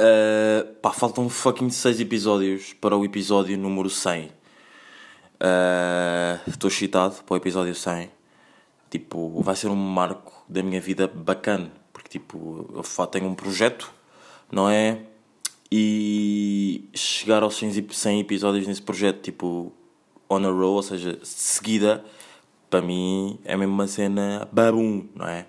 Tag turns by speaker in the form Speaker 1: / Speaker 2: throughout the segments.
Speaker 1: Uh, pá, faltam fucking 6 episódios para o episódio número 100. Estou uh, excitado para o episódio 100. Tipo, vai ser um marco da minha vida bacana. Porque, tipo, eu tenho um projeto, não é? E chegar aos 100 episódios nesse projeto, tipo, on a roll, ou seja, seguida, para mim é mesmo uma cena babum, não é?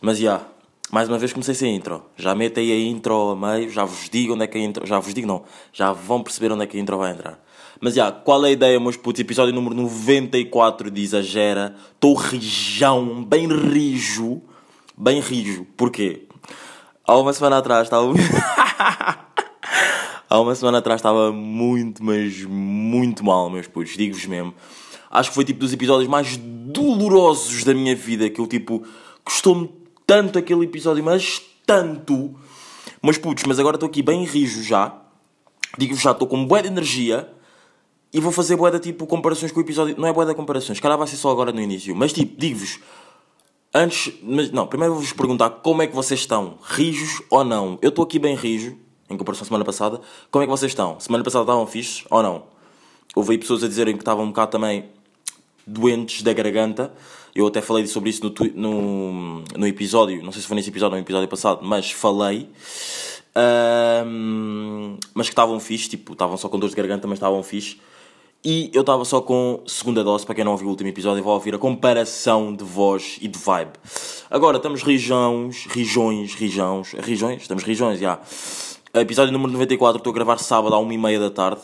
Speaker 1: Mas já. Yeah, mais uma vez comecei sem intro. Já meto aí a intro a meio, já vos digo onde é que a intro. Já vos digo não, já vão perceber onde é que a intro vai entrar. Mas já, qual é a ideia, meus putos? Episódio número 94 de Exagera. Estou rijão, bem rijo. Bem rijo. Porquê? Há uma semana atrás estava. Há uma semana atrás estava muito, mas muito mal, meus putos. Digo-vos mesmo. Acho que foi tipo dos episódios mais dolorosos da minha vida. Que eu tipo. Custou-me tanto aquele episódio, mas tanto. Mas putz, mas agora estou aqui bem rijo já. Digo-vos já, estou com bué de energia. E vou fazer de tipo comparações com o episódio. Não é bué de comparações, cara vai ser só agora no início. Mas tipo, digo-vos. Antes. Mas, não, primeiro vou-vos perguntar como é que vocês estão. Rijos ou não? Eu estou aqui bem rijo. Em comparação à semana passada. Como é que vocês estão? Semana passada estavam fixos ou não? Aí pessoas a dizerem que estavam um bocado também doentes da garganta. Eu até falei sobre isso no, no, no episódio, não sei se foi nesse episódio ou no episódio passado, mas falei. Um, mas que estavam fixe, tipo, estavam só com dor de garganta, mas estavam fixe. E eu estava só com segunda dose, para quem não ouviu o último episódio, vou ouvir a comparação de voz e de vibe. Agora, estamos rijões, rijões, rijões, rijões, estamos rijões, já. Episódio número 94, estou a gravar sábado à 1h30 da tarde.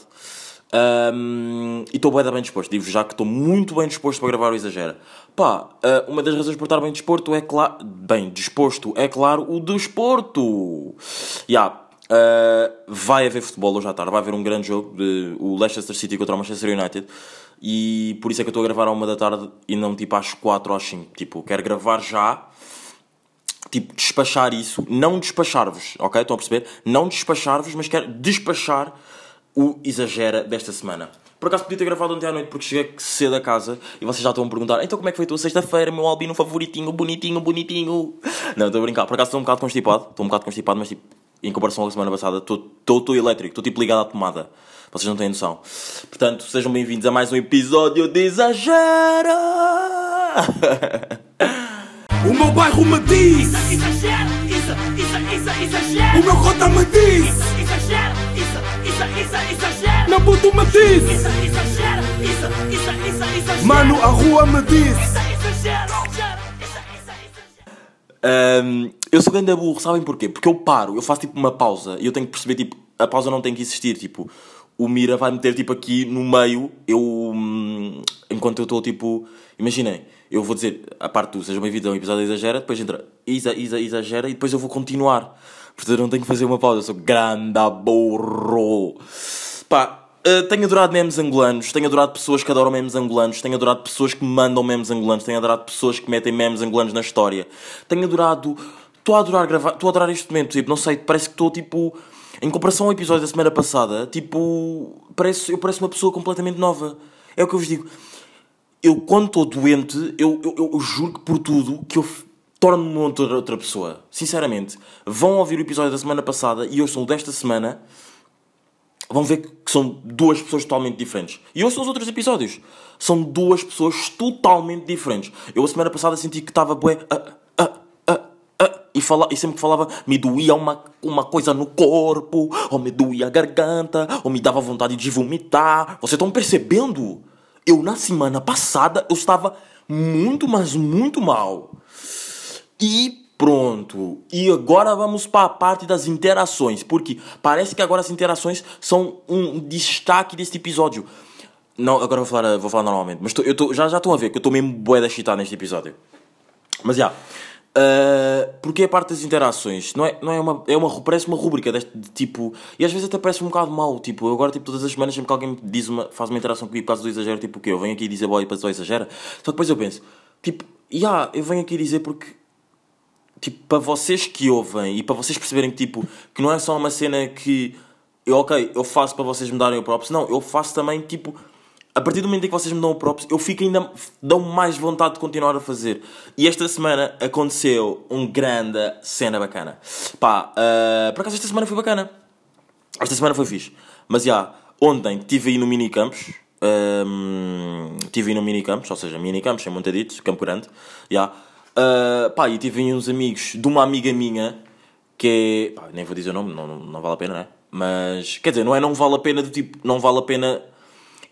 Speaker 1: Um, e estou bem, bem disposto. Digo já que estou muito bem disposto para gravar o Exagera. Pá, uh, uma das razões por estar bem disposto é claro. Bem disposto é claro o desporto. Yeah. Uh, vai haver futebol hoje à tarde. Vai haver um grande jogo de o Leicester City contra o Manchester United. E por isso é que eu estou a gravar à uma da tarde e não tipo às 4 ou às 5. Tipo, quero gravar já tipo, despachar isso, não despachar-vos, ok? Estão a perceber? Não despachar-vos, mas quero despachar o Exagera desta semana. Por acaso podia ter gravado ontem à noite porque cheguei cedo a casa e vocês já estão a perguntar então como é que foi a tua sexta-feira, meu albino favoritinho, bonitinho, bonitinho. Não, estou a brincar. Por acaso estou um bocado constipado, estou um bocado constipado, mas tipo, em comparação à semana passada, estou elétrico, estou tipo ligado à tomada. Vocês não têm noção. Portanto, sejam bem-vindos a mais um episódio de Exagera!
Speaker 2: o meu bairro me diz! Exagera, exagera, exagera! O meu cota me diz! Exagera, exagera! Meu puto me diz! Exagera, exagera! Mano, a rua me diz!
Speaker 1: Um, eu sou grande burro, sabem porquê? Porque eu paro, eu faço tipo uma pausa e eu tenho que perceber, tipo, a pausa não tem que existir, tipo, o Mira vai meter tipo aqui no meio, eu, hum, enquanto eu estou tipo, imaginem, eu vou dizer a parte do Seja Bem-vindo a um episódio exagera, depois entra isa, isa, exagera e depois eu vou continuar. Portanto, eu não tenho que fazer uma pausa, eu sou grande burro. Pá, Uh, tenho adorado memes angolanos, tenho adorado pessoas que adoram memes angolanos, tenho adorado pessoas que mandam memes angolanos, tenho adorado pessoas que metem memes angolanos na história. Tenho adorado. Estou a adorar gravar, estou a adorar este momento, tipo, não sei, parece que estou tipo. Em comparação ao episódio da semana passada, tipo. Parece, eu pareço uma pessoa completamente nova. É o que eu vos digo. Eu, quando estou doente, eu, eu, eu, eu juro que por tudo que eu torno-me outra, outra pessoa. Sinceramente. Vão ouvir o episódio da semana passada e eu sou desta semana vão ver que são duas pessoas totalmente diferentes. E ouçam os outros episódios. São duas pessoas totalmente diferentes. Eu a semana passada senti que estava bué... Uh, uh, uh, e, fala, e sempre que falava me doía uma, uma coisa no corpo, ou me doía a garganta, ou me dava vontade de vomitar. Vocês estão percebendo? Eu na semana passada eu estava muito, mas muito mal. E Pronto. E agora vamos para a parte das interações, porque parece que agora as interações são um destaque deste episódio. Não, agora vou falar, vou falar normalmente, mas tô, eu tô, já, já estão a ver que eu estou mesmo bué da chitar neste episódio. Mas já. Uh, porque é a parte das interações, não é, não é uma, é uma, parece uma rúbrica deste de, tipo, e às vezes até parece um bocado mau, tipo, eu agora tipo todas as semanas sempre que alguém diz uma, faz uma interação comigo por causa do exagero, tipo o quê? Eu venho aqui dizer boy para só exagera, só depois eu penso, tipo, yeah, eu venho aqui dizer porque tipo, para vocês que ouvem e para vocês perceberem que, tipo, que não é só uma cena que eu, ok, eu faço para vocês me darem o próprio, não, eu faço também, tipo, a partir do momento em que vocês me dão o props, eu fico ainda. dão mais vontade de continuar a fazer. E esta semana aconteceu um grande cena bacana. Pá, uh, por acaso esta semana foi bacana. Esta semana foi fixe. Mas já, yeah, ontem estive aí no Minicampos. Um, estive aí no Minicampos, ou seja, Minicampos, sem montaditos, Campo Grande. Já. Yeah. Uh, pá, e tive uns amigos de uma amiga minha que é. Pá, nem vou dizer o nome, não, não, não vale a pena, né? Mas, quer dizer, não é não vale a pena do tipo, não vale a pena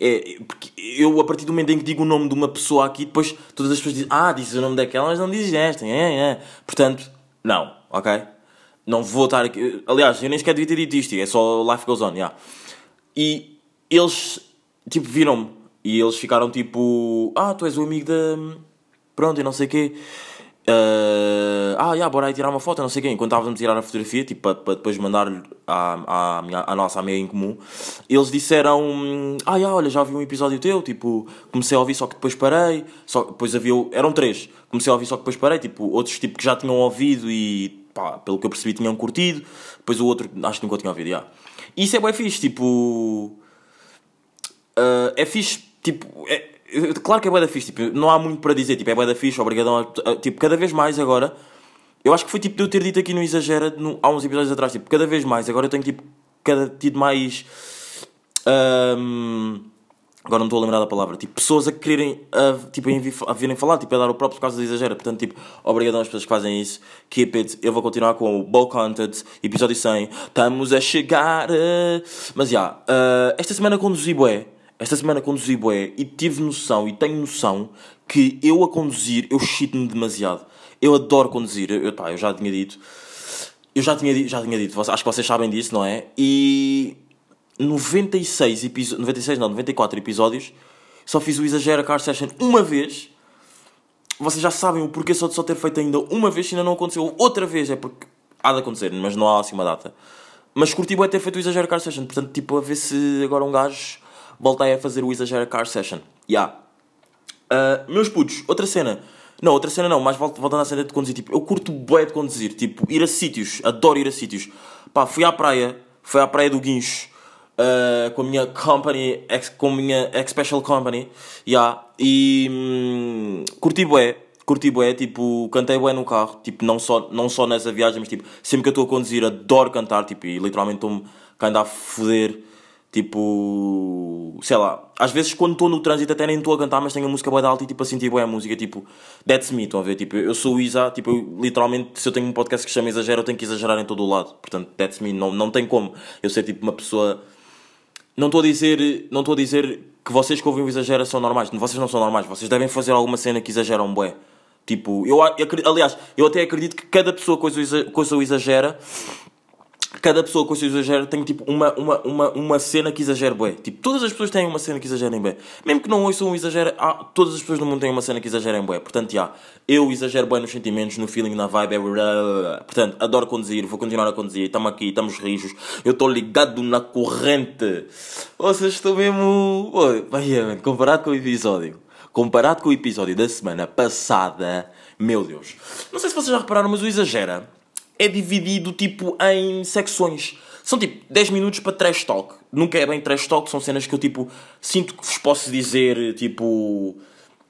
Speaker 1: é, porque eu, a partir do momento em que digo o nome de uma pessoa aqui, depois todas as pessoas dizem, ah, dizes o nome daquela, mas não dizes esta. É, é. Portanto, não, ok? Não vou estar aqui. Aliás, eu nem sequer devia ter dito isto, é só Life Goes On, yeah. E eles, tipo, viram-me e eles ficaram tipo, ah, tu és o amigo da. Pronto, e não sei o quê. Uh, ah, yeah, bora aí tirar uma foto, não sei quem. Enquanto estávamos a tirar a fotografia, tipo, para, para depois mandar à, à, à nossa amiga em comum, eles disseram: Ah, yeah, olha, já ouvi um episódio teu. Tipo, comecei a ouvir, só que depois parei. Só, depois havia. Eram três. Comecei a ouvir, só que depois parei. Tipo, outros tipo que já tinham ouvido e, pá, pelo que eu percebi, tinham curtido. Depois o outro, acho que nunca tinha ouvido. Yeah. Isso é bem fixe. Tipo, uh, é fixe. Tipo, é, Claro que é bué da fixe, tipo, não há muito para dizer, tipo, é bué da fixe, obrigadão, a, tipo, cada vez mais agora, eu acho que foi tipo de eu ter dito aqui no Exagera, no, há uns episódios atrás, tipo, cada vez mais, agora eu tenho tipo, cada, tido mais, um, agora não estou a lembrar da palavra, tipo, pessoas a quererem, a, tipo, a, virem falar, tipo, a dar o próprio por causa do Exagera, portanto, tipo, obrigadão às pessoas que fazem isso, keep it, eu vou continuar com o Ball Content, episódio 100, estamos a chegar, mas já, yeah, uh, esta semana conduzi bué, esta semana conduzi bué e tive noção e tenho noção que eu a conduzir, eu chito-me demasiado. Eu adoro conduzir, eu, tá, eu já tinha dito. Eu já tinha, já tinha dito, acho que vocês sabem disso, não é? E 96 episódios, 96 não, 94 episódios, só fiz o Exagera Car Session uma vez. Vocês já sabem o porquê só de só ter feito ainda uma vez, se ainda não aconteceu outra vez, é porque há de acontecer, mas não há assim uma data. Mas curti bem ter feito o Exagera Car Session, portanto, tipo, a ver se agora um gajo voltei a fazer o Exagera Car Session. Yeah. Uh, meus putos, outra cena. Não, outra cena não, mas voltando à cena de conduzir. Tipo, eu curto bué de conduzir. Tipo, ir a sítios. Adoro ir a sítios. Pá, fui à praia. Fui à praia do Guincho. Uh, com a minha company, ex, com a minha ex-special company. Yeah. E hum, curti bué. Curti bué, tipo, cantei bué no carro. Tipo, não só, não só nessa viagem, mas tipo, sempre que eu estou a conduzir, adoro cantar. Tipo, e literalmente estou-me a foder Tipo, sei lá, às vezes quando estou no trânsito até nem estou a cantar, mas tenho a música boa alta e tipo a sentir boa a música, tipo, that's me, estão a ver? Tipo, eu sou o Isa, tipo, eu, literalmente, se eu tenho um podcast que chama Exagero, eu tenho que exagerar em todo o lado. Portanto, that's me, não, não tem como eu ser tipo uma pessoa. Não estou a dizer, não estou a dizer que vocês que ouvem o Exagero são normais, vocês não são normais, vocês devem fazer alguma cena que exageram bué. Tipo, eu, eu, aliás, eu até acredito que cada pessoa coisa o exagera cada pessoa com o seu exagero tem tipo uma, uma, uma, uma cena que exagera bem. Tipo, todas as pessoas têm uma cena que exagerem bem. Mesmo que não ouçam um exagero, ah, todas as pessoas do mundo têm uma cena que exagerem bem. Portanto, já, eu exagero bem nos sentimentos, no feeling, na vibe. É... Portanto, adoro conduzir, vou continuar a conduzir. Estamos aqui, estamos rijos. Eu estou ligado na corrente. Vocês estão mesmo. Vai, comparado com o episódio. Comparado com o episódio da semana passada, meu Deus. Não sei se vocês já repararam, mas o exagera é dividido tipo em secções. São tipo 10 minutos para trash talk. Nunca é bem trash talk, são cenas que eu tipo sinto que vos posso dizer tipo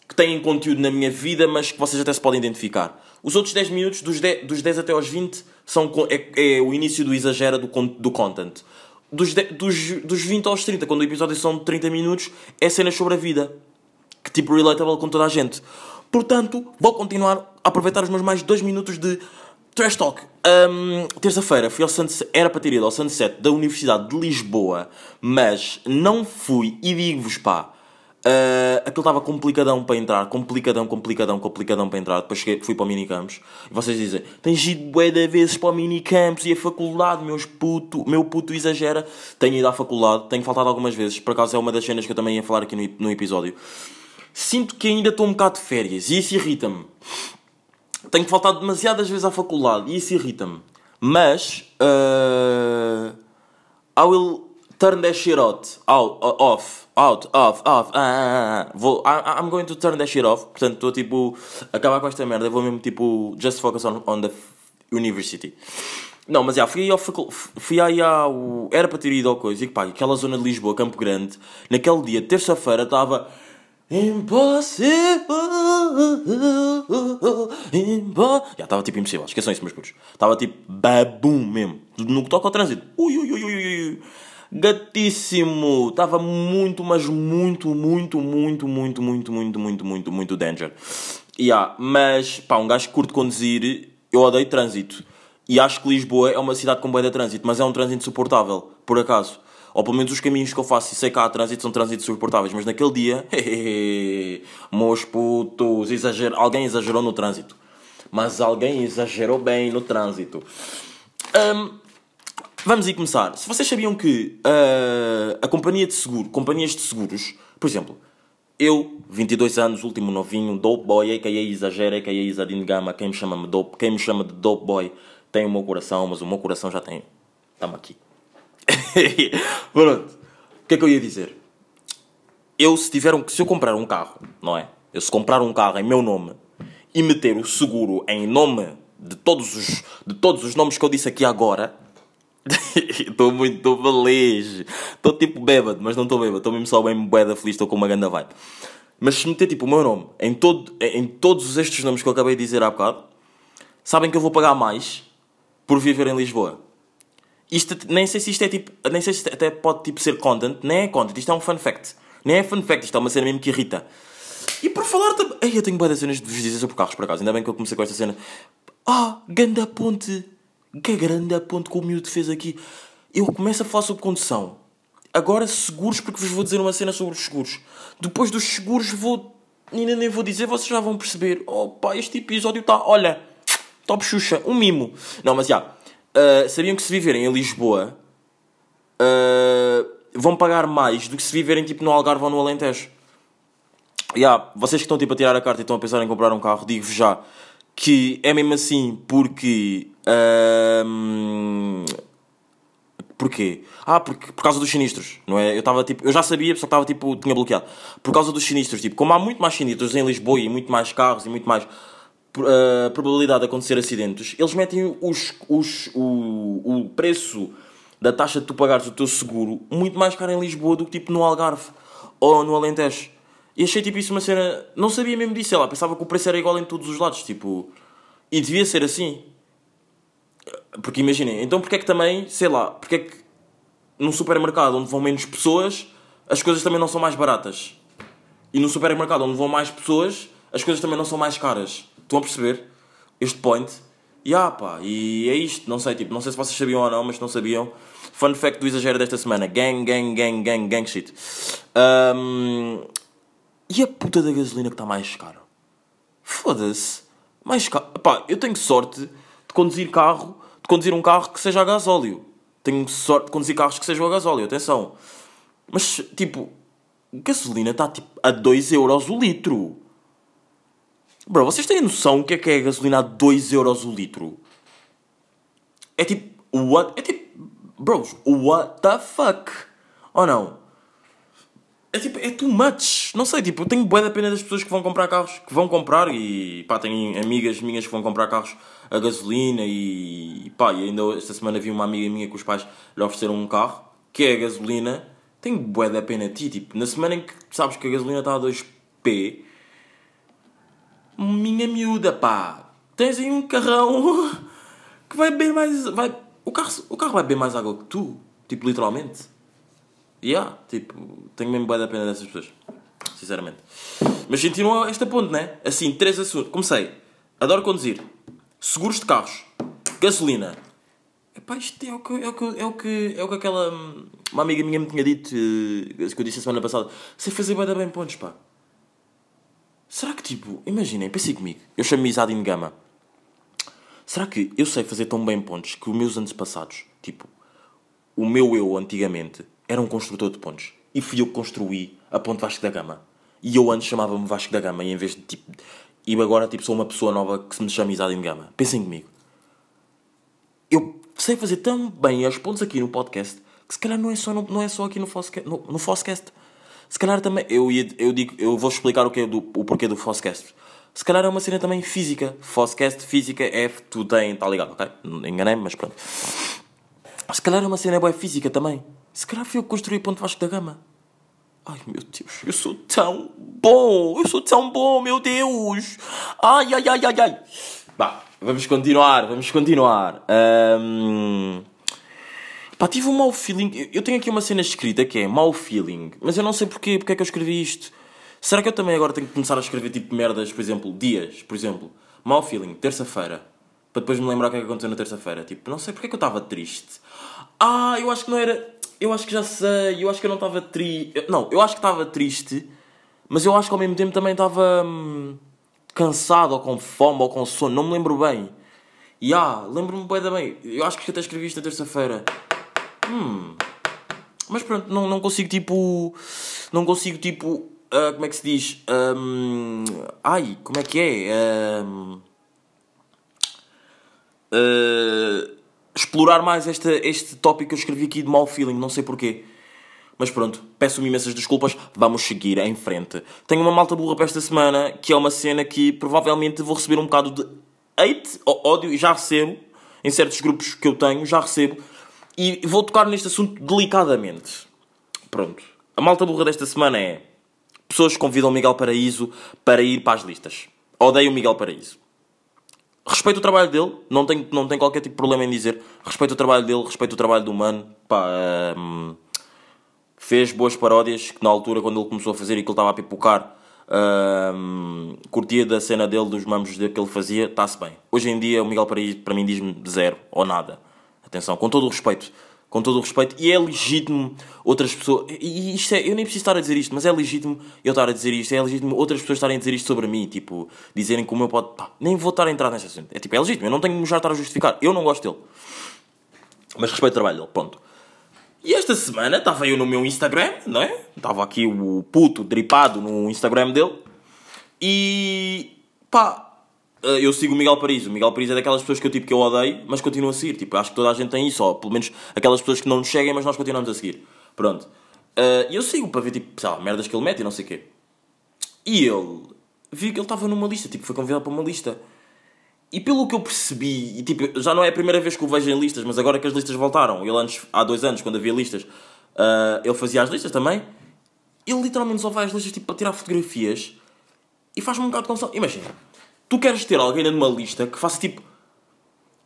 Speaker 1: que têm conteúdo na minha vida, mas que vocês até se podem identificar. Os outros 10 minutos, dos 10, dos 10 até aos 20, são, é, é o início do exagero do, do content. Dos, de, dos, dos 20 aos 30, quando o episódio são de 30 minutos, é cenas sobre a vida. Que tipo relatable com toda a gente. Portanto, vou continuar a aproveitar os meus mais 2 minutos de Trash Talk. Um, Terça-feira fui ao Sunset, era para ter ido ao Sunset da Universidade de Lisboa, mas não fui e digo-vos pá. Uh, aquilo estava complicadão para entrar, complicadão, complicadão, complicadão para entrar. Depois cheguei, fui para o Minicampos e vocês dizem: Tens ido bué de vezes para o Minicampos e a faculdade, meus puto, meu puto exagera. Tenho ido à faculdade, tenho faltado algumas vezes, por acaso é uma das cenas que eu também ia falar aqui no, no episódio. Sinto que ainda estou um bocado de férias e isso irrita-me tenho faltado demasiadas vezes à faculdade e isso irrita-me. Mas uh, I will turn that shit out, out off, out, off, off. Ah, ah, ah. Vou, I, I'm going to turn that shit off. Portanto, estou tipo acabar com esta merda. Vou mesmo tipo just focus on, on the university. Não, mas já, fui aí ao, fui aí ao. Era para ter ido ao coisa e pá, aquela zona de Lisboa, Campo Grande, naquele dia, terça-feira, estava. Impossível. Impo... Já estava tipo impossível, esqueçam isso, meus putos. Estava tipo babum mesmo. No que toca ao trânsito. Ui, ui, ui, ui. Gatíssimo. Estava muito, mas muito, muito, muito, muito, muito, muito, muito, muito, muito danger. Yeah, mas, pá, um gajo que curte conduzir, eu odeio trânsito. E acho que Lisboa é uma cidade com boia de trânsito, mas é um trânsito suportável, por acaso. Ou pelo menos os caminhos que eu faço e sei que há trânsito são trânsitos suportáveis, mas naquele dia, meus putos, exager... alguém exagerou no trânsito. Mas alguém exagerou bem no trânsito. Hum, vamos aí começar. Se vocês sabiam que ah, a companhia de seguro, companhias de seguros, por exemplo, eu, 22 anos, último novinho, dope boy, a.k.a. exagera, a.k.a. Isadine Gama, quem me chama de dope, quem me chama de dope boy tem o meu coração, mas o meu coração já tem. Estamos aqui. Pronto. O que é que eu ia dizer? Eu, se tiver um, se eu comprar um carro, não é? Eu se comprar um carro em meu nome e meter o seguro em nome de todos os, de todos os nomes que eu disse aqui agora, estou muito, feliz. Estou tipo bêbado, mas não estou bêbado. Estou mesmo só bem bué da feliz, estou com uma grande vibe. Mas se meter tipo o meu nome em, todo, em todos estes nomes que eu acabei de dizer há bocado, sabem que eu vou pagar mais por viver em Lisboa. Isto, nem sei se isto é tipo, nem sei se até pode tipo ser content, nem é content, isto é um fun fact. Nem é fun fact, isto é uma cena mesmo que irrita. E por falar também. Ei, eu tenho boas cenas de vos dizer sobre carros por acaso, ainda bem que eu comecei com esta cena. Ah, ganda ponte! Que grande ponte que o miúdo fez aqui. Eu começo a falar sobre condução. Agora seguros, porque vos vou dizer uma cena sobre os seguros. Depois dos seguros vou. Ainda nem vou dizer, vocês já vão perceber. Oh pá, este episódio está. Olha, top Xuxa, um mimo. Não, mas já. Ah, sabiam que se viverem em Lisboa ah, vão pagar mais do que se viverem tipo no Algarve ou no Alentejo. Yeah, vocês que estão tipo a tirar a carta e estão a pensar em comprar um carro, digo-vos já que é mesmo assim porque. ahm, Porquê? Ah, porque, por causa dos sinistros, não é? Eu estava tipo, eu já sabia, só estava tipo, tinha bloqueado. Por causa dos sinistros, tipo, como há muito mais sinistros em Lisboa e muito mais carros e muito mais uh, probabilidade de acontecer acidentes, eles metem os, os, o, o preço da taxa de tu pagares o teu seguro muito mais caro em Lisboa do que tipo no Algarve ou no Alentejo. E achei tipo isso uma cena. Não sabia mesmo disso, lá, pensava que o preço era igual em todos os lados, tipo. E devia ser assim. Porque imaginem, então porque é que também, sei lá, porque é que num supermercado onde vão menos pessoas as coisas também não são mais baratas? E no supermercado onde vão mais pessoas as coisas também não são mais caras? Estão a perceber? Este point? E ah pá, e é isto, não sei, tipo, não sei se vocês sabiam ou não, mas não sabiam. Fun fact do exagero desta semana: gang, gang, gang, gang, gang shit. Ahm, e a puta da gasolina que está mais cara? Foda-se. Mais caro. Pá, eu tenho sorte de conduzir carro, de conduzir um carro que seja a gasóleo. Tenho sorte de conduzir carros que sejam a gasóleo, atenção. Mas, tipo, gasolina está tipo a 2 euros o litro. Bro, vocês têm noção o que é que é a gasolina a 2 euros o litro? É tipo, what? É tipo, bros, what the fuck? Ou não? É tipo, é too much. Não sei, tipo, eu tenho bué da pena das pessoas que vão comprar carros, que vão comprar e pá, tenho amigas minhas que vão comprar carros a gasolina e pá, e ainda esta semana vi uma amiga minha que os pais lhe ofereceram um carro que é a gasolina. Tenho bué da pena de ti, tipo, na semana em que sabes que a gasolina está a 2p, minha miúda, pá, tens aí um carrão que vai beber mais. Vai, o, carro, o carro vai beber mais água que tu, tipo, literalmente. Yeah, tipo, tenho mesmo bem da pena dessas pessoas. Sinceramente. Mas continua esta ponte, né? Assim, três assuntos. Comecei. Adoro conduzir. Seguros de carros. Gasolina. Epá, isto é o que, é o que, é o que, é o que aquela... hum, Uma amiga minha me tinha dito, eh, que eu disse a semana passada. Sei fazer bem, bem pontos, pá. Será que, tipo... Imaginem, pensem comigo. Eu chamo-me Isadine Gama. Será que eu sei fazer tão bem pontos que os meus antepassados, tipo, o meu eu antigamente era um construtor de pontes. E fui eu que construí a ponte Vasco da Gama. E eu antes chamava-me Vasco da Gama e em vez de tipo. E agora tipo, sou uma pessoa nova que se me chama Isadine Gama. Pensem comigo. Eu sei fazer tão bem as pontes aqui no podcast que se calhar não é só, no, não é só aqui no Fosscast. No, no Fosscast. Se calhar também. Eu, ia, eu, digo, eu vou explicar o, que é do, o porquê do Fosscast. Se calhar é uma cena também física. Fosscast, física, F, tu tem, tá ligado, ok? Enganei-me, mas pronto. Se calhar é uma cena boa física também. Se calhar fui eu que construí Ponto Vasco da Gama. Ai meu Deus, eu sou tão bom, eu sou tão bom, meu Deus. Ai, ai, ai, ai, ai. Bah, vamos continuar, vamos continuar. Um... Pá, tive um mau feeling. Eu tenho aqui uma cena escrita que é mau feeling, mas eu não sei porquê, porque é que eu escrevi isto. Será que eu também agora tenho que começar a escrever tipo merdas, por exemplo, dias, por exemplo, mau feeling, terça-feira, para depois me lembrar o que é que aconteceu na terça-feira? Tipo, não sei porque é que eu estava triste. Ah, eu acho que não era. Eu acho que já sei, eu acho que eu não estava triste. Não, eu acho que estava triste, mas eu acho que ao mesmo tempo também estava hum, cansado, ou com fome, ou com sono, não me lembro bem. E ah, lembro-me bem bem. Eu acho que até escrevi isto na terça-feira. Hum. Mas pronto, não, não consigo tipo. Não consigo tipo. Uh, como é que se diz? Um, ai, como é que é? Um, uh, explorar mais esta, este tópico que eu escrevi aqui de mau feeling, não sei porquê. Mas pronto, peço-me imensas desculpas, vamos seguir em frente. Tenho uma malta burra para esta semana, que é uma cena que provavelmente vou receber um bocado de hate ou ódio, e já recebo, em certos grupos que eu tenho, já recebo, e vou tocar neste assunto delicadamente. Pronto. A malta burra desta semana é pessoas convidam o Miguel Paraíso para ir para as listas. Odeio o Miguel Paraíso. Respeito o trabalho dele, não tenho, não tenho qualquer tipo de problema em dizer. Respeito o trabalho dele, respeito o trabalho do mano. Pá, um, fez boas paródias que na altura, quando ele começou a fazer e que ele estava a pipocar, um, curtia da cena dele, dos mamos que ele fazia, está-se bem. Hoje em dia, o Miguel Paraíso, para mim, diz-me zero ou nada. Atenção, com todo o respeito. Com todo o respeito. E é legítimo outras pessoas. E isto é. Eu nem preciso estar a dizer isto, mas é legítimo eu estar a dizer isto. É legítimo outras pessoas estarem a dizer isto sobre mim. Tipo, dizerem que o meu pode. Pá, nem vou estar a entrar nesse assunto. É tipo, é legítimo. Eu não tenho que já estar a justificar. Eu não gosto dele. Mas respeito o trabalho dele. Ponto. E esta semana estava eu no meu Instagram, não é? Estava aqui o puto dripado no Instagram dele. E. pá, eu sigo o Miguel Paris. O Miguel Paris é daquelas pessoas que eu, tipo, que eu odeio, mas continuo a seguir. Tipo, acho que toda a gente tem isso, ou pelo menos aquelas pessoas que não nos seguem, mas nós continuamos a seguir. Pronto. Eh, e uh, eu sigo para ver, tipo, sei lá, merdas que ele mete e não sei o quê. E ele... Vi que ele estava numa lista, tipo, foi convidado para uma lista. E pelo que eu percebi, e tipo, já não é a primeira vez que o vejo em listas, mas agora que as listas voltaram, ele antes, há dois anos, quando havia listas, uh, ele fazia as listas também. Ele literalmente só vai às listas, tipo, para tirar fotografias e faz-me um bocado de confusão. Imagina, tu queres ter alguém numa lista que faça tipo.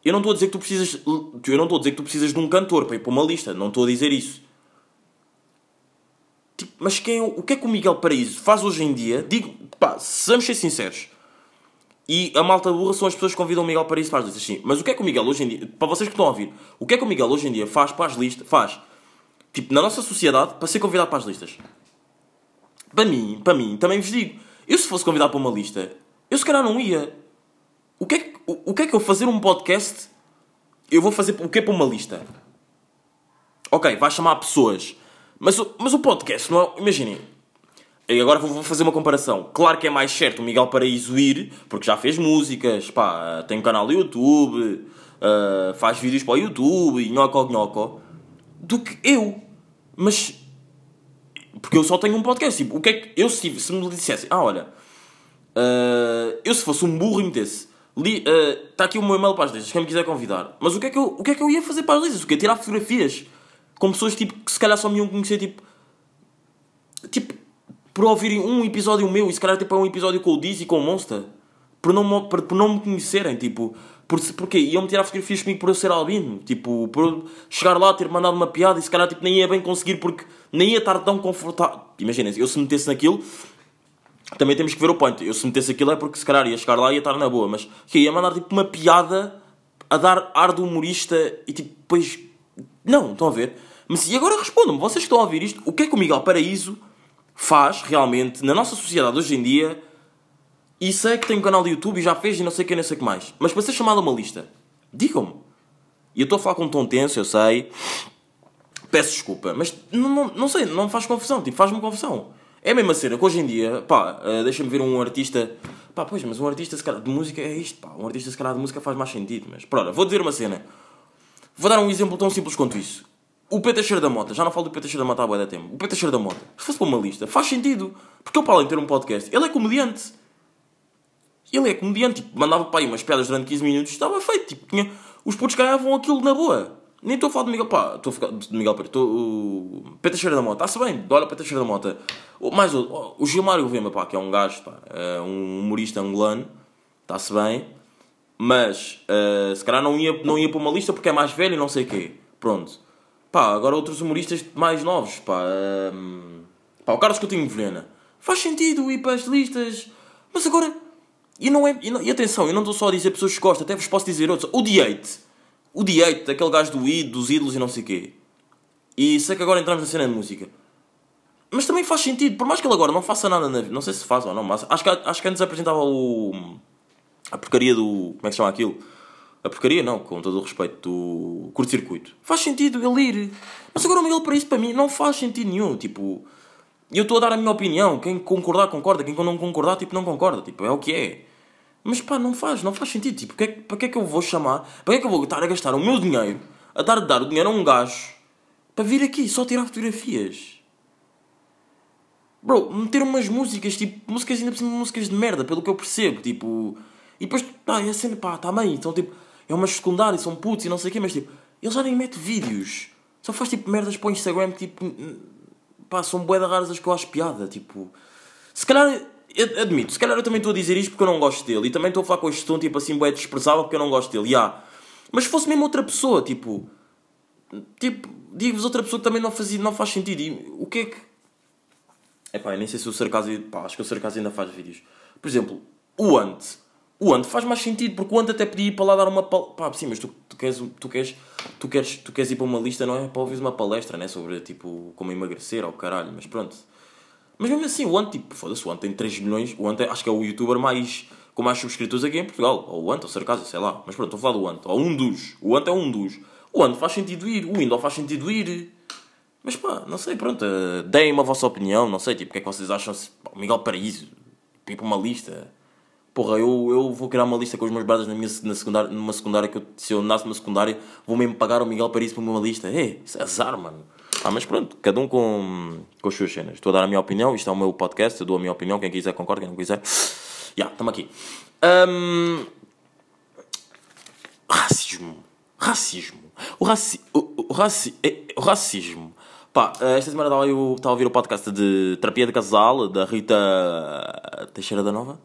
Speaker 1: Eu não estou a dizer que tu precisas. Eu não estou a dizer que tu precisas de um cantor para ir para uma lista. Não estou a dizer isso. Tipo, mas quem, é o que é que o Miguel Paraíso faz hoje em dia? Digo, pá, vamos ser sinceros. E a malta burra são as pessoas que convidam o Miguel Paraíso para as listas, sim. Mas o que é que o Miguel hoje em dia. Para vocês que estão a ouvir, o que é que o Miguel hoje em dia faz para as listas? Faz. Tipo, na nossa sociedade, para ser convidado para as listas. Para mim, para mim, também vos digo. Eu se fosse convidado para uma lista, eu se calhar não ia. O que é que, o, o que, é que eu fazer um podcast? Eu vou fazer o que é para uma lista? Ok, vai chamar pessoas. Mas, mas o podcast não é. Imaginem. E agora vou fazer uma comparação. Claro que é mais certo o Miguel Paraíso ir, porque já fez músicas, pá, tem um canal no YouTube, uh, faz vídeos para o YouTube, e nhoco, nhoco, do que eu. Mas. Porque eu só tenho um podcast. Tipo, o que é que. Eu, se, se me dissesse, ah, olha, Uh, eu, se fosse um burro e metesse. Está uh, aqui o meu e-mail para as listas, quem me quiser convidar. Mas o que, é que eu, o que é que eu ia fazer para as listas? O que é tirar fotografias com pessoas tipo, que se calhar só me iam conhecer tipo. Tipo, por ouvirem um episódio meu e se calhar tipo, é um episódio com o Diz e com o Monster. Por não, por, por não me conhecerem, tipo. Por, porquê? Iam-me tirar fotografias comigo por eu ser albino. Tipo, por eu chegar lá, ter mandado uma piada e se calhar tipo, nem ia bem conseguir porque nem ia estar tão confortável. Imaginem, eu se metesse naquilo, também temos que ver o point. Eu se metesse aquilo é porque se calhar ia chegar lá e ia estar na boa, mas que ia mandar tipo uma piada a dar ar do humorista e tipo, depois. Não, estão a ver? Mas e agora respondam-me, vocês que estão a ouvir isto, o que é que o Miguel Paraíso faz realmente na nossa sociedade hoje em dia? E sei que tem um canal de YouTube e já fez e não sei o que, não sei o que mais. Mas para ser chamado a uma lista, digam-me. E eu estou a falar com um tom tenso, eu sei. Peço desculpa, mas não, não, não sei, não faz confusão, tipo, faz-me confusão. É a mesma cena que hoje em dia, pá, uh, deixa-me ver um artista. Pá, pois, mas um artista se calhar, de música é isto, pá. Um artista se calhar de música faz mais sentido, mas. Pronto, vou dizer uma cena. Vou dar um exemplo tão simples quanto isso. O Peter Cheiro da Mota, já não falo do Peter Cheiro da Mota há boa tempo. O Peter Cheiro da Mota, se fosse para uma lista, faz sentido. Porque ele, para além de ter um podcast, ele é comediante. Ele é comediante, tipo, mandava para aí umas piadas durante 15 minutos, estava feito, tipo, tinha, os putos ganhavam aquilo na boa. Nem estou a falar de Miguel, pá, estou a falar de Miguel Pereira, estou, o Peter Cheira da Mota, está-se bem, olha Peter Cheira da Mota. O, mais o, o Gilmário Vema, pá, que é um gajo, pá, é um humorista angolano, está-se bem, mas uh, se calhar não ia, não ia para uma lista porque é mais velho e não sei o quê. Pronto. Pá, agora outros humoristas mais novos, pá, um, pá o Carlos Coutinho Vilhena. Faz sentido ir para as listas, mas agora e, não é, e, não, e atenção, eu não estou só a dizer pessoas que gostam, até vos posso dizer outros. O D8. O D8, aquele gajo do ID, dos ídolos e não sei o quê. E sei que agora entramos na cena de música. Mas também faz sentido, por mais que ele agora não faça nada na vida. Não sei se faz ou não, mas acho que, acho que antes apresentava o. A porcaria do. Como é que se chama aquilo? A porcaria não, com todo o respeito, do curto-circuito. Faz sentido ele ir. Mas agora o Miguel para isso para mim não faz sentido nenhum. Tipo, eu estou a dar a minha opinião. Quem concordar, concorda. Quem não concordar, tipo, não concorda. Tipo, é o que é. Mas pá, não faz, não faz sentido. Tipo, que é, para que é que eu vou chamar? Para que é que eu vou estar a gastar o meu dinheiro, a dar, dar o dinheiro a um gajo para vir aqui só tirar fotografias? Bro, meter umas músicas, tipo, músicas ainda por cima músicas de merda, pelo que eu percebo, tipo. E depois, pá, é cena, pá, tá bem, então tipo, é umas secundárias, são putos e não sei o quê, mas tipo, ele já nem mete vídeos. Só faz tipo merdas para o Instagram, tipo, pá, são bué raras as que eu acho piada, tipo. Se calhar admito, se calhar eu também estou a dizer isto porque eu não gosto dele. E também estou a falar com este tom, tipo assim, bué desprezável porque eu não gosto dele. Yeah. Mas se fosse mesmo outra pessoa, tipo... Tipo, digo-vos outra pessoa que também não, fazia, não faz sentido. E o que é que... É pá, nem sei se o Sarcasmo... Pá, acho que o Sarcasmo ainda faz vídeos. Por exemplo, o Ant. O Ant faz mais sentido porque o Ant até podia ir para lá dar uma... Pal... Pá, sim, mas tu, tu, queres, tu, queres, tu, queres, tu queres ir para uma lista, não é? Para ouvir uma palestra, né? Sobre, tipo, como emagrecer ou caralho. Mas pronto mas mesmo assim, o Ant, tipo, foda-se, o Ant tem 3 milhões. O Ant é, acho que é o youtuber mais, com mais subscritores aqui em Portugal. Ou o Ant, ou Sarcasa, sei lá. Mas pronto, estou a falar do Ant. Ou um dos. O Ant é um dos. O Ant faz sentido ir. O Windows faz sentido ir. Mas pá, não sei, pronto. Uh, deem-me a vossa opinião. Não sei, tipo, o que é que vocês acham? Se, Miguel Paraíso, tipo, uma lista. Porra, eu, eu vou criar uma lista com os meus brothers na minha, na secundária, numa secundária que eu, se eu nasce numa secundária, vou mesmo pagar o Miguel Paraíso para uma lista. É, isso é azar, mano. Ah, mas pronto, cada um com, com as suas cenas. Estou a dar a minha opinião, isto é o meu podcast, eu dou a minha opinião, quem quiser concorda, quem não quiser. Já, yeah, estamos aqui. Um... Racismo. Racismo. O, raci... o, o, raci... Eh, o racismo. Pá, eh, esta semana eu, estava a ouvir o podcast de Terapia de Casal, da Rita Teixeira da Nova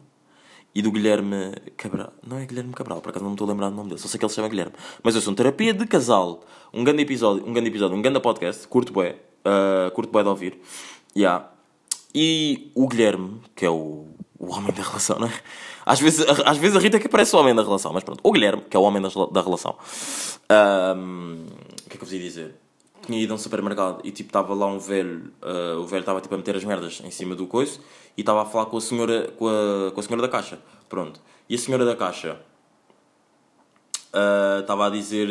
Speaker 1: e do Guilherme Cabral. Não é Guilherme Cabral, por acaso não me estou a lembrar do nome dele, só sei que ele se chama Guilherme. Mas eu sou um terapia de casal. Um grande episódio, um grande episódio, um grande podcast, curto bué, uh, curto bué de ouvir. Yeah. E o Guilherme, que é o, o homem da relação, não é? Às vezes, às vezes a Rita que parece o homem da relação, mas pronto. O Guilherme, que é o homem da, da relação. Um, o que é que eu vos ia dizer? tinha ido a um supermercado e tipo estava lá um velho, uh, o velho estava tipo a meter as merdas em cima do coiso e estava a falar com a senhora, com a, com a senhora da caixa. Pronto. E a senhora da caixa uh, estava a dizer.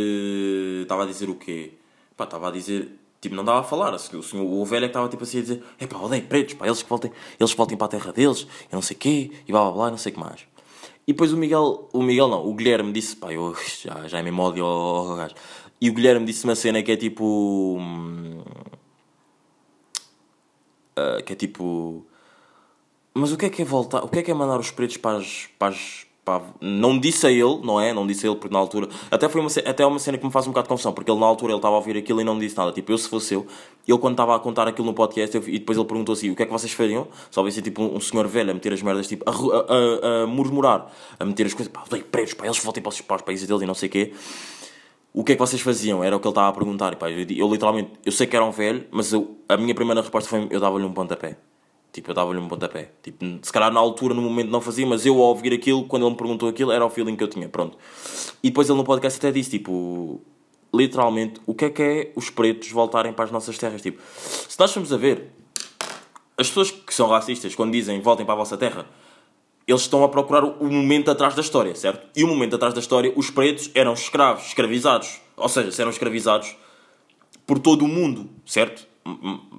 Speaker 1: Estava a dizer o quê? Estava a dizer. Tipo, não dava a falar. O, senhor, o velho é que estava tipo assim a dizer: é pá, odeio pretos, pá, eles que voltem, eles voltem para a terra deles, eu não sei o quê, e blá blá blá, não sei o que mais. E depois o Miguel, o Miguel não, o Guilherme disse: pá, eu já, já é mesmo ódio ao gajo. E o Guilherme disse uma cena que é tipo. Uh, que é tipo. Mas o que é que é voltar? O que é que é mandar os pretos para as. Para as para... Não disse a ele, não é? Não disse a ele porque na altura. Até foi uma, até uma cena que me faz um bocado de confusão, porque ele na altura ele estava a ouvir aquilo e não disse nada. Tipo, eu se fosse eu, ele quando estava a contar aquilo no podcast eu, e depois ele perguntou assim: o que é que vocês fariam? Só vai ser tipo um, um senhor velho a meter as merdas, tipo, a, a, a, a murmurar, a meter as coisas, pá, pretos, para eles voltem para os, para os países deles e não sei o quê o que é que vocês faziam? Era o que ele estava a perguntar. E, pá, eu, eu, literalmente, eu sei que era um velho, mas eu, a minha primeira resposta foi: eu dava-lhe um pontapé. Tipo, eu dava-lhe um pontapé. Tipo, se calhar na altura, no momento, não fazia, mas eu ao ouvir aquilo, quando ele me perguntou aquilo, era o feeling que eu tinha. Pronto. E depois ele no podcast até disse: tipo, literalmente, o que é que é os pretos voltarem para as nossas terras? Tipo, se nós formos a ver, as pessoas que são racistas, quando dizem voltem para a vossa terra, eles estão a procurar o momento atrás da história, certo? E o momento atrás da história, os pretos eram escravos, escravizados. Ou seja, eram escravizados por todo o mundo, certo?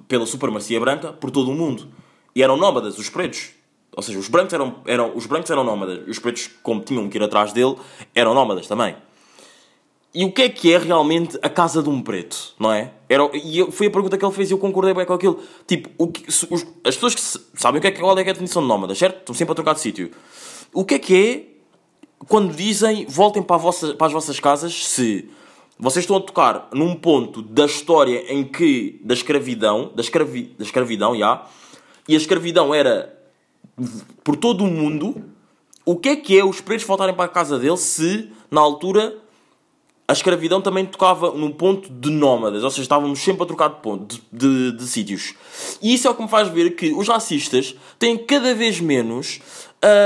Speaker 1: Pela supremacia branca, por todo o mundo. E eram nómadas, os pretos. Ou seja, os brancos eram, eram, os brancos eram nómadas. Os pretos, como tinham que ir atrás dele, eram nómadas também. E o que é que é realmente a casa de um preto, não é? Era, e foi a pergunta que ele fez e eu concordei bem com aquilo. Tipo, o que, os, as pessoas que sabem o que é, qual é, é a definição de nómada, certo? Estão sempre a trocar de sítio. O que é que é quando dizem voltem para, vossa, para as vossas casas se vocês estão a tocar num ponto da história em que da escravidão, da, escravi, da escravidão, já, e a escravidão era por todo o mundo, o que é que é os pretos voltarem para a casa deles se, na altura, a escravidão também tocava num ponto de nómadas, ou seja, estávamos sempre a trocar de, ponto, de, de, de sítios. E isso é o que me faz ver que os racistas têm cada vez menos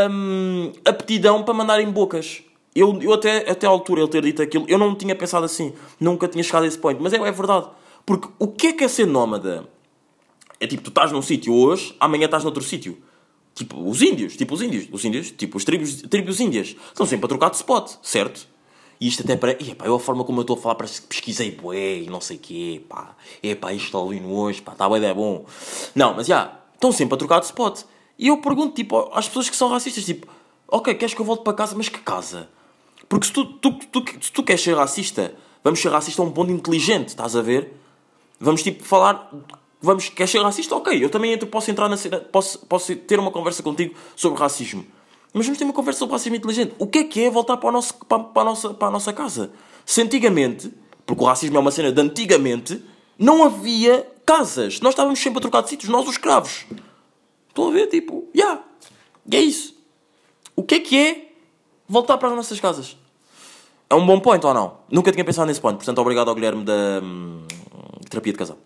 Speaker 1: hum, aptidão para mandarem bocas. Eu, eu até, até à altura ele ter dito aquilo, eu não tinha pensado assim, nunca tinha chegado a esse ponto, mas é, é verdade. Porque o que é que é ser nómada? É tipo, tu estás num sítio hoje, amanhã estás noutro sítio. Tipo, os índios, tipo os índios, os índios, tipo, os tribos, tribos índias, estão sempre a trocar de spot, certo? E isto até para. E, pá, eu a forma como eu estou a falar parece que pesquisei bué e não sei o quê, pá. É pá, isto está ouvindo hoje, pá, está bué, é bom. Não, mas já, estão sempre a trocar de spot. E eu pergunto, tipo, às pessoas que são racistas, tipo, ok, queres que eu volte para casa, mas que casa? Porque se tu, tu, tu, se tu queres ser racista, vamos ser racista a um ponto inteligente, estás a ver? Vamos, tipo, falar vamos, queres ser racista? Ok, eu também entro, posso entrar na posso, posso ter uma conversa contigo sobre racismo. Mas vamos ter uma conversa sobre racismo inteligente. O que é que é voltar para a nossa, para, para a nossa, para a nossa casa? Se antigamente, porque o racismo é uma cena de antigamente, não havia casas. Nós estávamos sempre a trocar de sítios, nós os escravos. Estão a ver? Tipo, já. Yeah. E é isso. O que é que é voltar para as nossas casas? É um bom ponto ou não? Nunca tinha pensado nesse ponto. Portanto, obrigado ao Guilherme da hum, terapia de casal.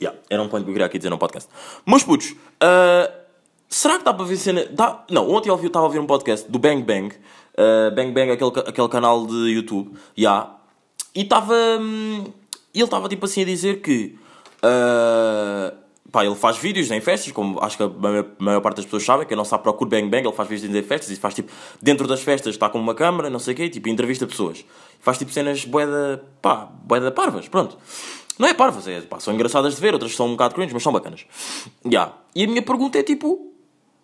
Speaker 1: Yeah, era um ponto que eu queria aqui dizer no podcast. Mas putos, uh, será que dá para ver cena. Dá... Não, ontem eu estava a ouvir um podcast do Bang Bang. Uh, Bang Bang, aquele, aquele canal de YouTube. Yeah. E estava. Hum, ele estava tipo assim a dizer que. Uh, pá, ele faz vídeos em festas, como acho que a maior, maior parte das pessoas sabem, que a nossa procura Bang Bang, ele faz vídeos em festas e faz tipo, dentro das festas está com uma câmera, não sei o quê, tipo, entrevista pessoas. Faz tipo cenas boeda, pá, boeda parvas, pronto. Não é parvas, é, pá, são engraçadas de ver, outras são um bocado cringe, mas são bacanas. Yeah. E a minha pergunta é tipo.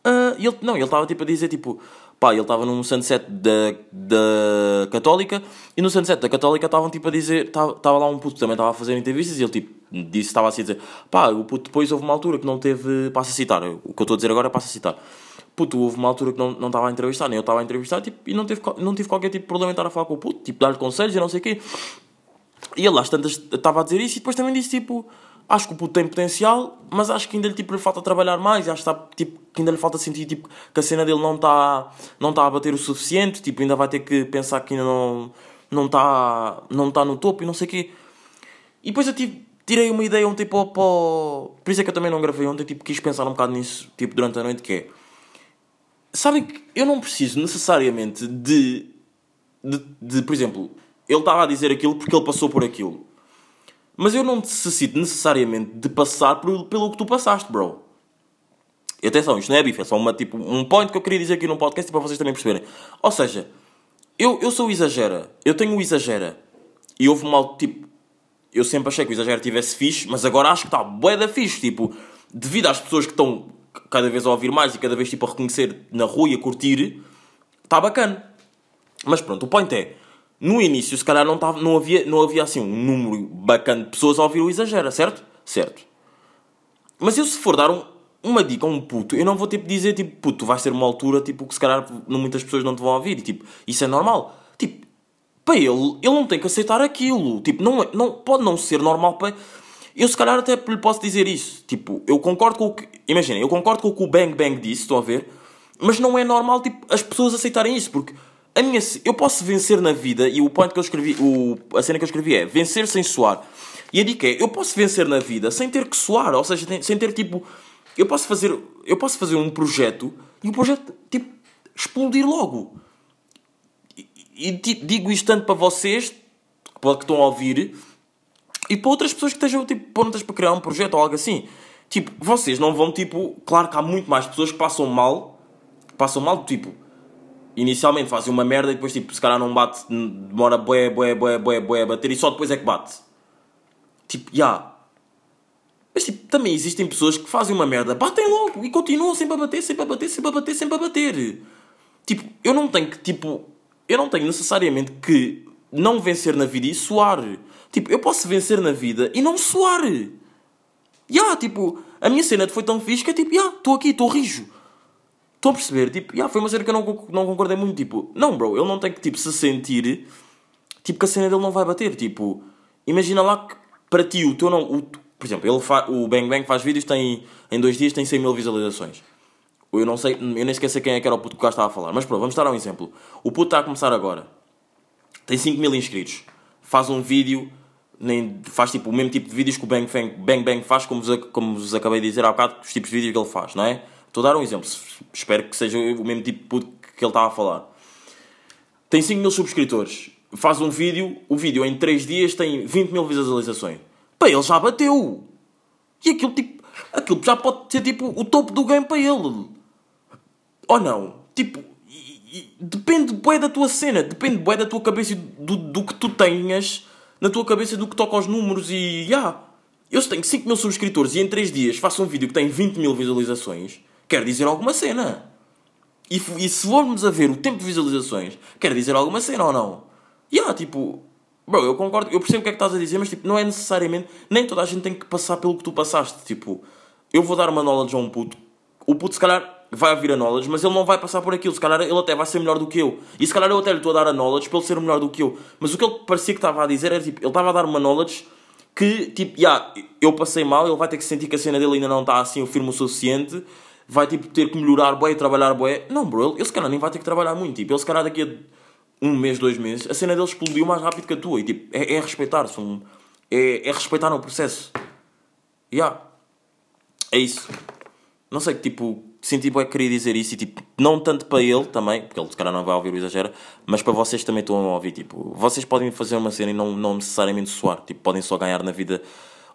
Speaker 1: Uh, ele, não, ele estava tipo a dizer tipo. Pá, ele estava num sunset da, da Católica e no sunset da Católica estavam tipo a dizer. Estava lá um puto que também estava a fazer entrevistas e ele tipo disse, estava assim a dizer. Pá, o puto depois houve uma altura que não teve. Passa a citar, o que eu estou a dizer agora passa a citar. Puto, houve uma altura que não, não estava a entrevistar, nem eu estava a entrevistar tipo, e não, teve, não tive qualquer tipo de problema em estar a falar com o puto, tipo, dar-lhe conselhos e não sei o quê. E ele às tantas estava a dizer isso e depois também disse tipo. Acho que o puto tem potencial, mas acho que ainda lhe, tipo, lhe falta trabalhar mais. Acho que, está, tipo, que ainda lhe falta sentir tipo, que a cena dele não está não tá a bater o suficiente. Tipo, ainda vai ter que pensar que ainda não não está não tá no topo e não sei o quê. E depois eu tive, tirei uma ideia ontem para, para... Por isso é que eu também não gravei ontem. Tipo, quis pensar um bocado nisso tipo, durante a noite. Que é... Sabem que eu não preciso necessariamente de, de, de por exemplo ele estava a dizer aquilo porque ele passou por aquilo. Mas eu não necessito necessariamente de passar por, pelo que tu passaste, bro. E atenção, isto não é bife, é só uma, tipo, um point que eu queria dizer aqui num podcast para vocês também perceberem. Ou seja, eu, eu sou exagera, eu tenho o exagera. E houve mal, tipo, eu sempre achei que o exagero tivesse fixe, mas agora acho que está bué da fixe, tipo, devido às pessoas que estão cada vez a ouvir mais e cada vez tipo a reconhecer na rua e a curtir, está bacana. Mas pronto, o point é, no início, se calhar, não, tava, não, havia, não havia assim um número bacana de pessoas a ouvir o exagera, certo? Certo. Mas eu, se for dar um, uma dica a um puto, eu não vou tipo dizer, tipo, puto, tu vais ter uma altura tipo, que se calhar muitas pessoas não te vão ouvir. E, tipo, isso é normal. Tipo, para ele, ele não tem que aceitar aquilo. Tipo, não, é, não, pode não ser normal para. Eu, se calhar, até lhe posso dizer isso. Tipo, eu concordo com o que. Imaginem, eu concordo com o que o Bang Bang disse, estão a ver? Mas não é normal, tipo, as pessoas aceitarem isso, porque a minha, eu posso vencer na vida, e o point que eu escrevi, o, a cena que eu escrevi é vencer sem suar. E a dica é, eu posso vencer na vida sem ter que suar, ou seja, sem ter tipo, eu posso fazer, eu posso fazer um projeto e o projeto tipo explodir logo. E, e digo isto tanto para vocês que estão a ouvir e para outras pessoas que estejam tipo prontas para criar um projeto ou algo assim. Tipo, vocês não vão tipo, claro que há muito mais pessoas que passam mal, passam mal do tipo inicialmente fazem uma merda e depois, tipo, se calhar não bate, demora bué, bué, bué, bué, bué a bater e só depois é que bate. Tipo, já. Yeah. Mas, tipo, também existem pessoas que fazem uma merda, batem logo e continuam sempre a bater, sempre a bater, sempre a bater, sempre a bater. Tipo, eu não tenho que, tipo, eu não tenho necessariamente que não vencer na vida e suar. Tipo, eu posso vencer na vida e não suar. Já, yeah, tipo, a minha cena foi tão fixe que é tipo, já, yeah, estou aqui, estou rijo Estão a perceber? Tipo, yeah, foi uma cena que eu não, não concordei muito. Tipo, não, bro, ele não tem que tipo, se sentir tipo, que a cena dele não vai bater. Tipo, imagina lá que para ti o teu não. O, por exemplo, ele fa, o Bang Bang faz vídeos, tem, em dois dias tem 100 mil visualizações. Eu não sei, eu nem esqueci quem é que era o puto que cá estava a falar. Mas pronto, vamos dar um exemplo. O puto está a começar agora. Tem 5 mil inscritos. Faz um vídeo, nem, faz tipo o mesmo tipo de vídeos que o Bang Bang, Bang, Bang faz, como vos, como vos acabei de dizer há bocado, os tipos de vídeos que ele faz, não é? Estou a dar um exemplo. Espero que seja o mesmo tipo de puto que ele estava a falar. Tem 5 mil subscritores. Faz um vídeo, o vídeo em 3 dias tem 20 mil visualizações. Pá, ele já bateu! E aquilo tipo. Aquilo já pode ser tipo o topo do game para ele. Ou não? Tipo, depende bué da tua cena, depende bué da tua cabeça e do, do que tu tenhas na tua cabeça do que toca aos números e. Yeah. Eu tenho 5 mil subscritores e em 3 dias faço um vídeo que tem 20 mil visualizações, quer dizer alguma cena. E, e se formos a ver o tempo de visualizações, quer dizer alguma cena ou não? E yeah, tipo, bro, eu concordo, eu percebo o que é que estás a dizer, mas tipo, não é necessariamente, nem toda a gente tem que passar pelo que tu passaste. Tipo, eu vou dar uma knowledge a um puto, o puto se calhar vai ouvir a knowledge, mas ele não vai passar por aquilo. Se calhar ele até vai ser melhor do que eu. E se calhar eu até lhe estou a dar a knowledge para ele ser melhor do que eu. Mas o que ele parecia que estava a dizer era tipo, ele estava a dar uma knowledge que, tipo, yeah, eu passei mal, ele vai ter que sentir que a cena dele ainda não está assim firme o suficiente, vai tipo ter que melhorar bué, trabalhar bué. Não, bro, ele, se calhar nem vai ter que trabalhar muito. Tipo, ele se calhar daqui a um mês, dois meses, a cena dele explodiu mais rápido que a tua. E tipo, é, é respeitar-se. É, é respeitar o processo. Yeah. É isso. Não sei, tipo, senti bem queria dizer isso e tipo, não tanto para ele também, porque ele se calhar não vai ouvir o exagero, mas para vocês também estão a ouvir, tipo, vocês podem fazer uma cena e não, não necessariamente soar, tipo, podem só ganhar na vida,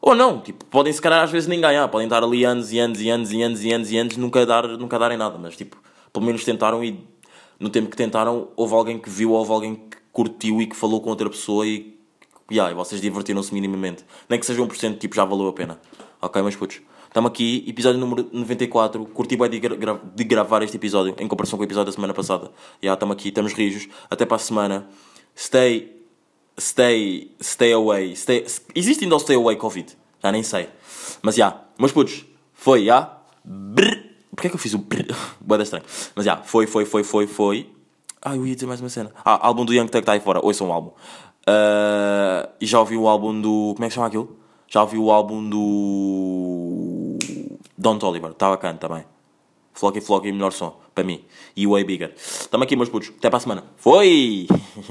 Speaker 1: ou não, tipo, podem se calhar às vezes nem ganhar, podem estar ali anos e anos e anos e anos e anos e anos, nunca, dar, nunca darem nada, mas tipo, pelo menos tentaram e no tempo que tentaram, houve alguém que viu, houve alguém que curtiu e que falou com outra pessoa e, yeah, e vocês divertiram-se minimamente, nem que seja 1%, tipo, já valeu a pena, ok, mas putos. Estamos aqui, episódio número 94. Curti bem de, gra de, gravar este episódio em comparação com o episódio da semana passada. Já yeah, estamos aqui, estamos rijos. Até para a semana. Stay, stay, stay away. Stay, existe ainda o stay away Covid? Já nem sei. Mas já, yeah, meus putos, foi, já. Yeah. Porquê é que eu fiz o brrr? Boa estranho. Mas já, yeah, foi, foi, foi, foi, foi. Ah, eu ia dizer mais uma cena. Ah, álbum do Young Thug está aí fora. Ouçam um álbum. Uh, e já ouvi o álbum do. Como é que chama aquilo? Já ouvi o álbum do. Don Oliver, está bacana também. Flocky Flocky, melhor som, para mim. E Way Bigger. Estamos aqui, meus putos. Até para a semana. Foi!